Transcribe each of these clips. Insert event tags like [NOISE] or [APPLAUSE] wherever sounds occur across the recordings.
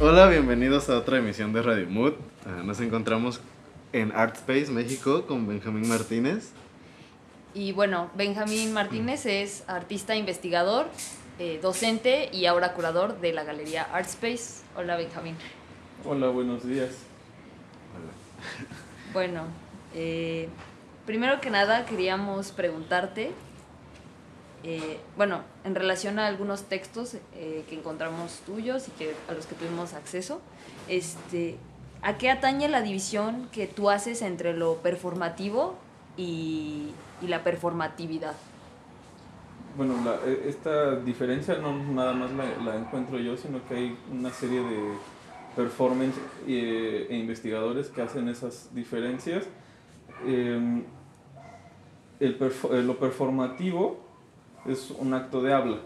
Hola, bienvenidos a otra emisión de Radio Mood. Ah, nos encontramos en Art Space México con Benjamín Martínez. Y bueno, Benjamín Martínez es artista investigador, eh, docente y ahora curador de la galería Art Space. Hola Benjamín. Hola, buenos días. Bueno, eh, primero que nada queríamos preguntarte, eh, bueno, en relación a algunos textos eh, que encontramos tuyos y que, a los que tuvimos acceso, este, ¿a qué atañe la división que tú haces entre lo performativo y, y la performatividad? Bueno, la- e- esta diferencia no nada más la, la encuentro yo, sino que hay una serie de performance eh, e investigadores que hacen esas diferencias. Eh, el eh, lo performativo es un acto de habla,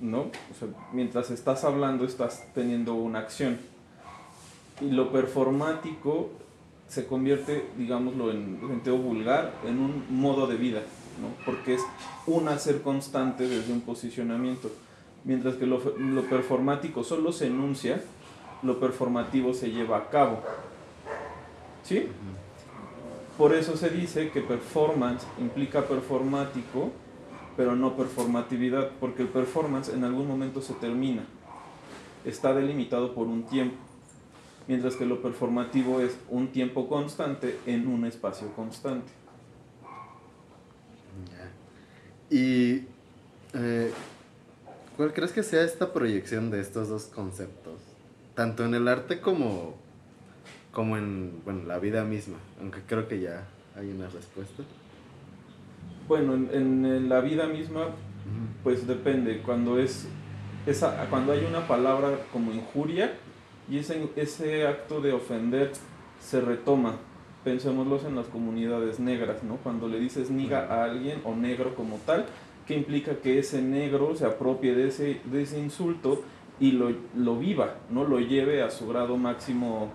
¿no? O sea, mientras estás hablando estás teniendo una acción. Y lo performático se convierte, digámoslo en sentido vulgar, en un modo de vida, ¿no? porque es un hacer constante desde un posicionamiento. Mientras que lo, lo performático solo se enuncia, lo performativo se lleva a cabo. ¿Sí? Por eso se dice que performance implica performático, pero no performatividad, porque el performance en algún momento se termina. Está delimitado por un tiempo mientras que lo performativo es un tiempo constante en un espacio constante. ¿Y eh, cuál crees que sea esta proyección de estos dos conceptos? Tanto en el arte como, como en bueno, la vida misma, aunque creo que ya hay una respuesta. Bueno, en, en la vida misma, pues depende. Cuando es esa, cuando hay una palabra como injuria y ese, ese acto de ofender se retoma. Pensémoslos en las comunidades negras, ¿no? Cuando le dices niga a alguien o negro como tal, que implica que ese negro se apropie de ese, de ese insulto y lo, lo viva, ¿no? Lo lleve a su grado máximo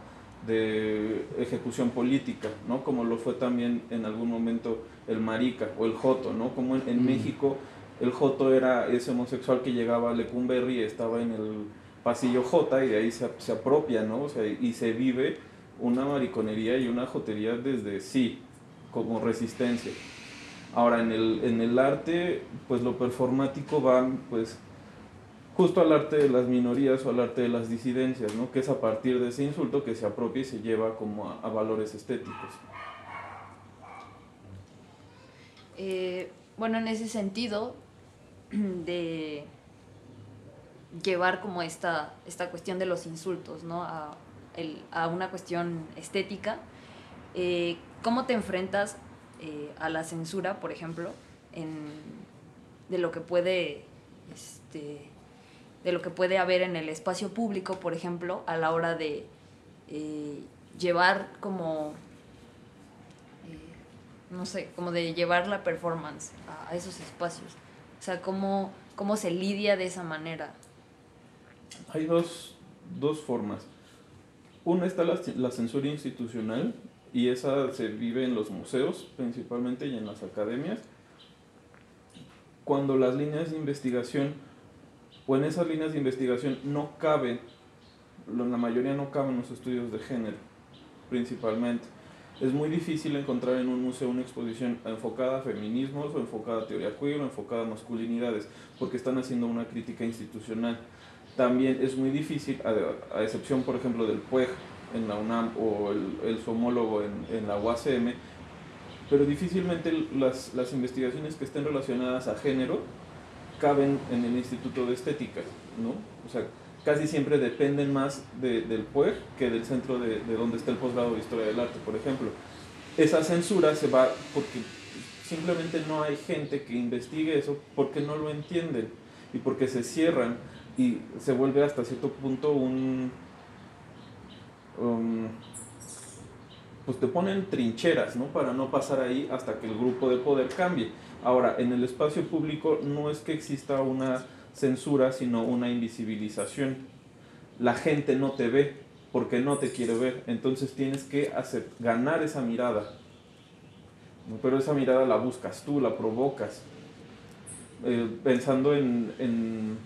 de ejecución política, ¿no? Como lo fue también en algún momento el marica o el joto, ¿no? Como en, en Mm. México el joto era ese homosexual que llegaba a Lecumberri y estaba en el pasillo J y de ahí se, se apropia, ¿no? O sea, y se vive una mariconería y una jotería desde sí, como resistencia. Ahora, en el, en el arte, pues lo performático va, pues, justo al arte de las minorías o al arte de las disidencias, ¿no? Que es a partir de ese insulto que se apropia y se lleva como a, valores estéticos. Eh, bueno, en ese sentido, [CLEARS THROAT] de llevar como esta, esta cuestión de los insultos, ¿no? A una cuestión estética, eh, ¿cómo te enfrentas eh, a la censura, por ejemplo, en- de lo que puede, este, de lo que puede haber en el espacio público, por ejemplo, a la hora de eh, llevar como eh, no sé, como de llevar la performance a, a esos espacios. O sea, cómo, cómo se lidia de esa manera. Hay dos, dos formas. Una está la, la censura institucional y esa se vive en los museos principalmente y en las academias. Cuando las líneas de investigación o en esas líneas de investigación no caben, lo- la mayoría no caben los estudios de género principalmente. Es muy difícil encontrar en un museo una exposición enfocada a feminismos o enfocada a teoría queer o enfocada a masculinidades porque están haciendo una crítica institucional también es muy difícil, a, a excepción por ejemplo del PUEG en la UNAM o el, el su en, en la UACM, pero difícilmente las, las investigaciones que estén relacionadas a género caben en el Instituto de Estética, ¿no? O sea, casi siempre dependen más de- del PUEG que del centro de, de donde está el posgrado de Historia del Arte, por ejemplo. Esa censura se va porque simplemente no hay gente que investigue eso porque no lo entienden y porque se cierran y se vuelve hasta cierto punto un... um, pues te ponen trincheras, ¿no? Para no pasar ahí hasta que el grupo de poder cambie. Ahora, en el espacio público no es que exista una censura, sino una invisibilización. La gente no te ve porque no te quiere ver, entonces tienes que ganar esa mirada pero esa mirada la buscas tú, la provocas. Eh, pensando en, en,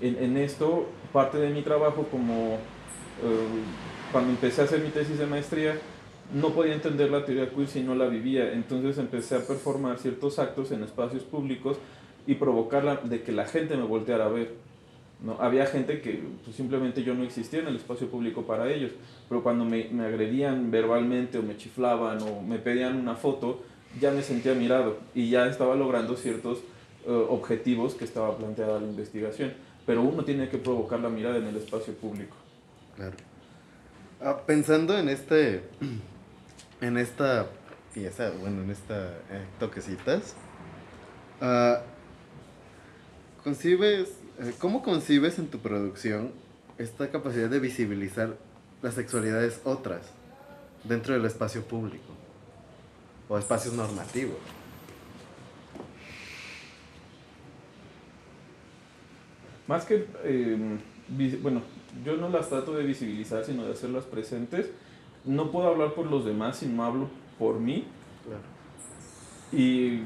en, esto, parte de mi trabajo como eh, cuando empecé a hacer mi tesis de maestría, no podía entender la teoría queer si no la vivía, entonces empecé a performar ciertos actos en espacios públicos y provocarla de que la gente me volteara a ver. ¿no? Había gente que pues, simplemente yo no existía en el espacio público para ellos, pero cuando me, me, agredían verbalmente o me chiflaban o me pedían una foto, ya me sentía mirado y ya estaba logrando ciertos eh, objetivos que estaba planteada la investigación. Pero uno tiene que provocar la mirada en el espacio público. Claro. Ah, pensando en este, en esta pieza, bueno, en esta eh, toquecitas, uh, concibes, eh, ¿cómo concibes en tu producción esta capacidad de visibilizar las sexualidades otras dentro del espacio público o espacios normativos? Más que, em, bueno, yo no las trato de visibilizar, sino de hacerlas presentes. No puedo hablar por los demás si no hablo por mí. Y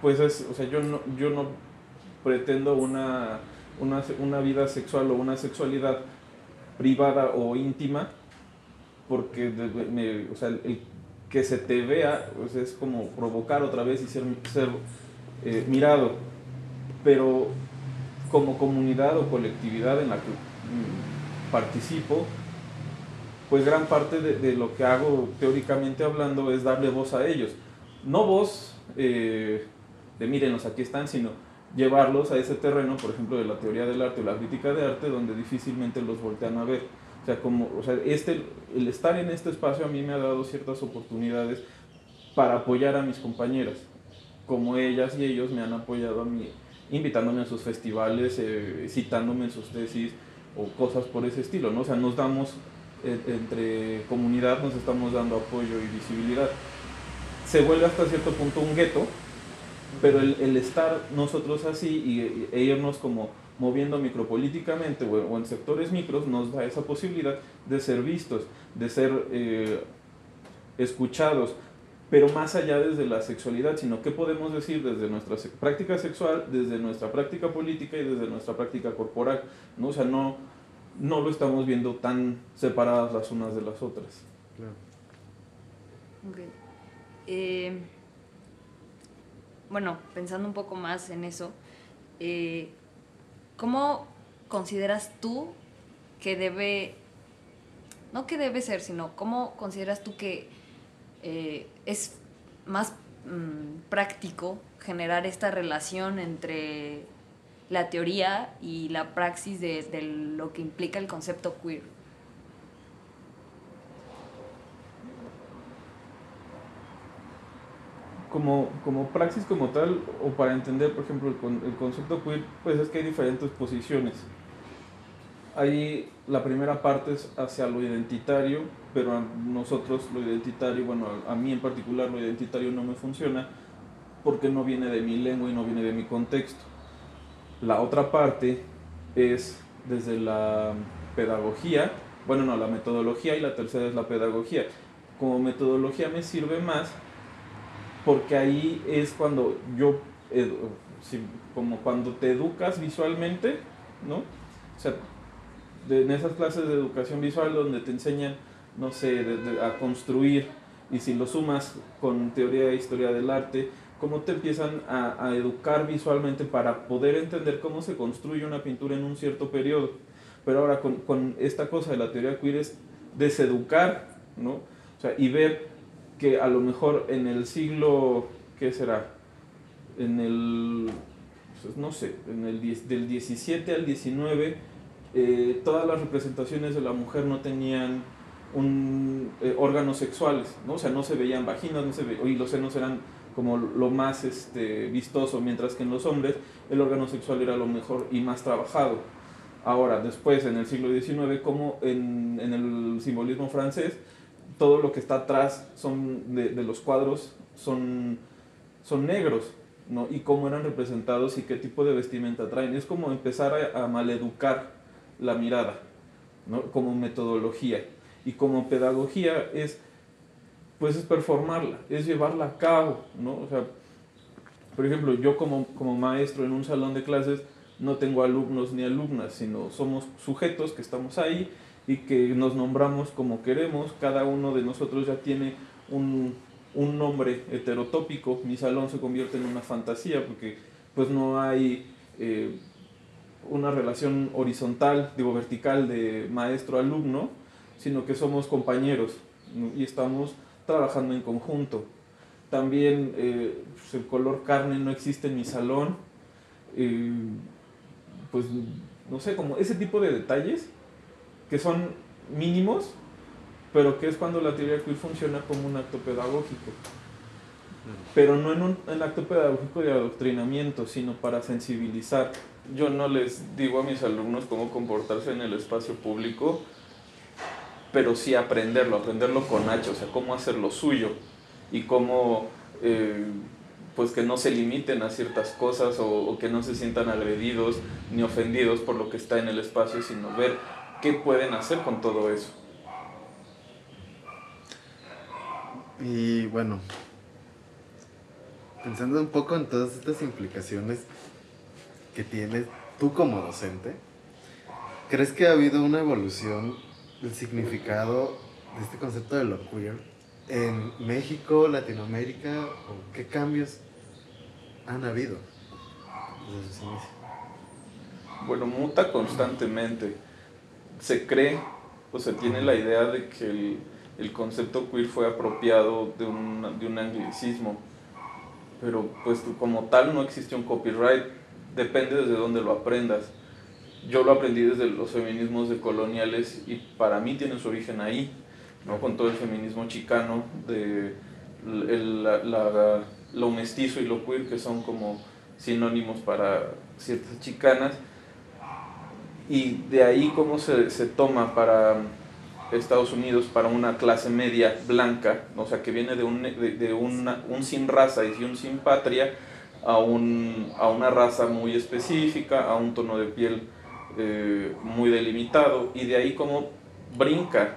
pues es, o sea, yo no, yo no pretendo una, una, una vida sexual o una sexualidad privada o íntima, porque me, o sea, el, que se te vea pues es como provocar otra vez y ser, ser eh, mirado. Pero como comunidad o colectividad en la que mm, participo, pues gran parte de, lo que hago teóricamente hablando es darle voz a ellos. No voz eh, de mírenos, aquí están, sino llevarlos a ese terreno, por ejemplo, de la teoría del arte o la crítica de arte, donde difícilmente los voltean a ver. O sea, como, o sea, este, el estar en este espacio a mí me ha dado ciertas oportunidades para apoyar a mis compañeras, como ellas y ellos me han apoyado a mí invitándome a sus festivales, eh, citándome en sus tesis o cosas por ese estilo, ¿no? O sea, nos damos, entre comunidad nos estamos dando apoyo y visibilidad. Se vuelve hasta cierto punto un gueto, pero el, estar nosotros así y, e irnos como moviendo micropolíticamente o, en sectores micros nos da esa posibilidad de ser vistos, de ser eh, escuchados, pero más allá desde la sexualidad, sino qué podemos decir desde nuestra práctica sexual, desde nuestra práctica política y desde nuestra práctica corporal, ¿no? O sea, no, no lo estamos viendo tan separadas las unas de las otras. Claro. Eh, bueno, pensando un poco más en eso, eh, ¿cómo consideras tú que debe, no que debe ser, sino cómo consideras tú que eh, es más mm, práctico generar esta relación entre la teoría y la praxis de, lo que implica el concepto queer. Como, como praxis como tal, o para entender, por ejemplo, el, el concepto queer, pues es que hay diferentes posiciones. Ahí la primera parte es hacia lo identitario, pero a nosotros lo identitario, bueno, a mí en particular lo identitario no me funciona porque no viene de mi lengua y no viene de mi contexto. La otra parte es desde la pedagogía, bueno, no, la metodología y la tercera es la pedagogía. Como metodología me sirve más porque ahí es cuando yo, como cuando te educas visualmente, ¿no? O sea, en esas clases de educación visual donde te enseñan, no sé, a construir, y si lo sumas con teoría e historia del arte, cómo te empiezan a, educar visualmente para poder entender cómo se construye una pintura en un cierto periodo. Pero ahora con, con esta cosa de la teoría queer es deseducar, ¿no? O sea, y ver que a lo mejor en el siglo, ¿qué será? En el, pues, no sé, en el del 17 al 19, eh, todas las representaciones de la mujer no tenían un, eh, órganos sexuales, ¿no? O sea, no se veían vaginas, no se ve, y los senos eran como lo más este, vistoso, mientras que en los hombres el órgano sexual era lo mejor y más trabajado. Ahora, después, en el siglo XIX, como en, en el simbolismo francés, todo lo que está atrás son de, de los cuadros son, son negros, ¿no? Y cómo eran representados y qué tipo de vestimenta traen. Es como empezar a, a maleducar la mirada, ¿no? como metodología. Y como pedagogía es pues es performarla, es llevarla a cabo, ¿no? O sea, por ejemplo, yo como, como maestro en un salón de clases no tengo alumnos ni alumnas, sino somos sujetos que estamos ahí y que nos nombramos como queremos, cada uno de nosotros ya tiene un, un nombre heterotópico, mi salón se convierte en una fantasía porque pues no hay eh, una relación horizontal, digo vertical de maestro-alumno, sino que somos compañeros y estamos trabajando en conjunto. También eh, pues, el color carne no existe en mi salón. Eh, pues no sé, como ese tipo de detalles que son mínimos, pero que es cuando la teoría queer funciona como un acto pedagógico. Pero no en un en acto pedagógico de adoctrinamiento, sino para sensibilizar. Yo no les digo a mis alumnos cómo comportarse en el espacio público, pero sí aprenderlo, aprenderlo con H, o sea, cómo hacer lo suyo y cómo, eh, pues que no se limiten a ciertas cosas o, o, que no se sientan agredidos ni ofendidos por lo que está en el espacio, sino ver qué pueden hacer con todo eso. Y bueno, pensando un poco en todas estas implicaciones que tienes tú como docente, ¿crees que ha habido una evolución del significado de este concepto de lo queer en México, Latinoamérica, o qué cambios han habido desde sus inicios? Bueno, muta constantemente. Se cree o se tiene la idea de que el, el concepto queer fue apropiado de un, de un anglicismo, pero pues como tal no existe un copyright, depende desde dónde lo aprendas. Yo lo aprendí desde los feminismos decoloniales y para mí tiene su origen ahí, ¿no? con todo el feminismo chicano, de el, la, la, lo mestizo y lo queer, que son como sinónimos para ciertas chicanas, y de ahí cómo se, se toma para Estados Unidos para una clase media blanca, o sea, que viene de un, de, de un sin raza y un sin patria, a, un, a una raza muy específica, a un tono de piel eh, muy delimitado, y de ahí como brinca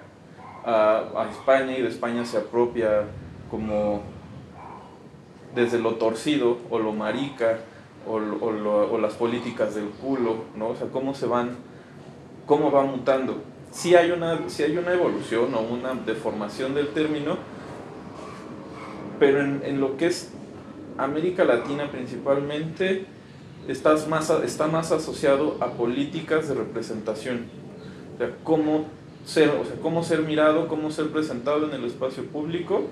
a, a, España y de España se apropia como desde lo torcido o lo marica o, o, lo, las políticas del culo, ¿no? O sea, cómo se van, cómo va mutando sí hay una, sí hay una evolución o una deformación del término, pero en, en lo que es América Latina principalmente está más, está más asociado a políticas de representación. O sea, cómo ser, o sea, cómo ser mirado, cómo ser presentado en el espacio público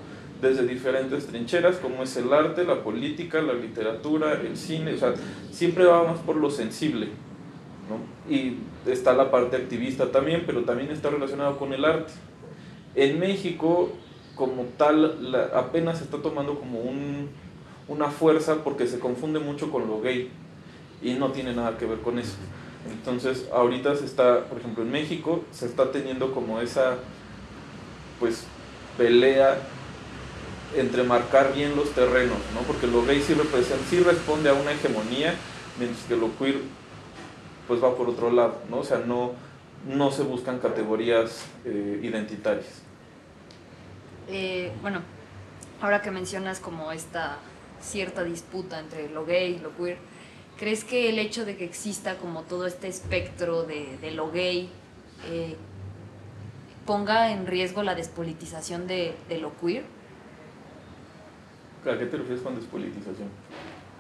desde diferentes trincheras, como es el arte, la política, la literatura, el cine, o sea, siempre vamos por lo sensible. ¿no? Y está la parte activista también, pero también está relacionado con el arte. En México, como tal, apenas se está tomando como un, una fuerza porque se confunde mucho con lo gay y no tiene nada que ver con eso. Entonces, ahorita se está, por ejemplo, en México, se está teniendo como esa, pues, pelea entre marcar bien los terrenos, ¿no? Porque lo gay sí, sí responde a una hegemonía, mientras que lo queer pues va por otro lado, ¿no? O sea, no, no se buscan categorías eh, identitarias. Eh, bueno, ahora que mencionas como esta cierta disputa entre lo gay y lo queer, ¿crees que el hecho de que exista como todo este espectro de, de lo gay eh, ponga en riesgo la despolitización de, de, lo queer? ¿A qué te refieres con despolitización?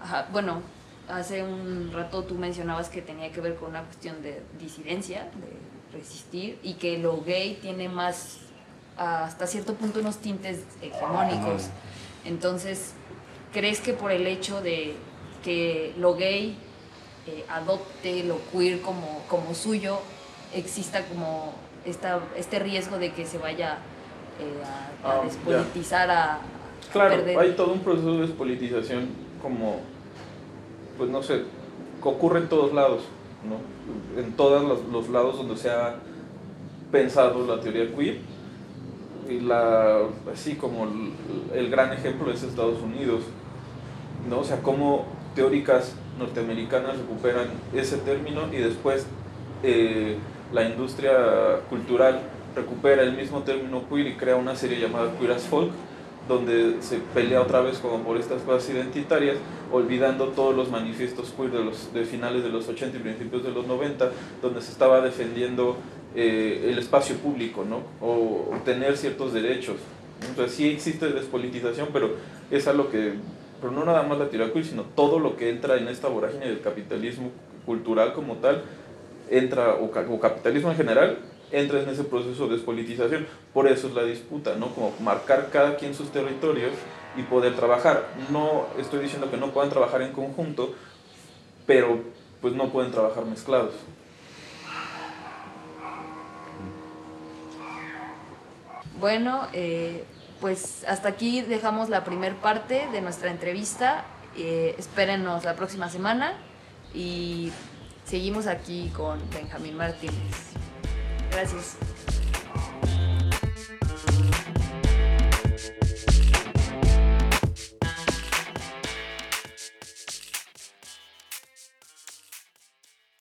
Ajá, bueno, hace un rato tú mencionabas que tenía que ver con una cuestión de disidencia, de resistir, y que lo gay tiene más, hasta cierto punto, unos tintes hegemónicos. Entonces, ¿crees que por el hecho de que lo gay eh, adopte lo queer como, como suyo, exista como esta, este riesgo de que se vaya eh, a, a, despolitizar, a, a, Claro, perder? hay todo un proceso de despolitización como pues no sé, ocurre en todos lados, ¿no? En todos los, los, lados donde se ha pensado la teoría queer. Y la, así como el, el gran ejemplo es Estados Unidos, ¿no? O sea, cómo teóricas norteamericanas recuperan ese término y después eh, la industria cultural recupera el mismo término queer y crea una serie llamada Queer as Folk, donde se pelea otra vez como por estas cosas identitarias, olvidando todos los manifiestos queer de, los, finales de los 80 y principios de los 90, donde se estaba defendiendo eh, el espacio público, ¿no? O, tener ciertos derechos. Entonces sí existe despolitización, pero es algo que, pero no nada más la queer, sino todo lo que entra en esta vorágine del capitalismo cultural como tal, entra, o, o capitalismo en general, entra en ese proceso de despolitización. Por eso es la disputa, ¿no? Como marcar cada quien sus territorios y poder trabajar. No estoy diciendo que no puedan trabajar en conjunto, pero pues no pueden trabajar mezclados. Bueno, eh, pues hasta aquí dejamos la primer parte de nuestra entrevista. Eh, espérenos la próxima semana y seguimos aquí con Benjamín Martínez. Gracias.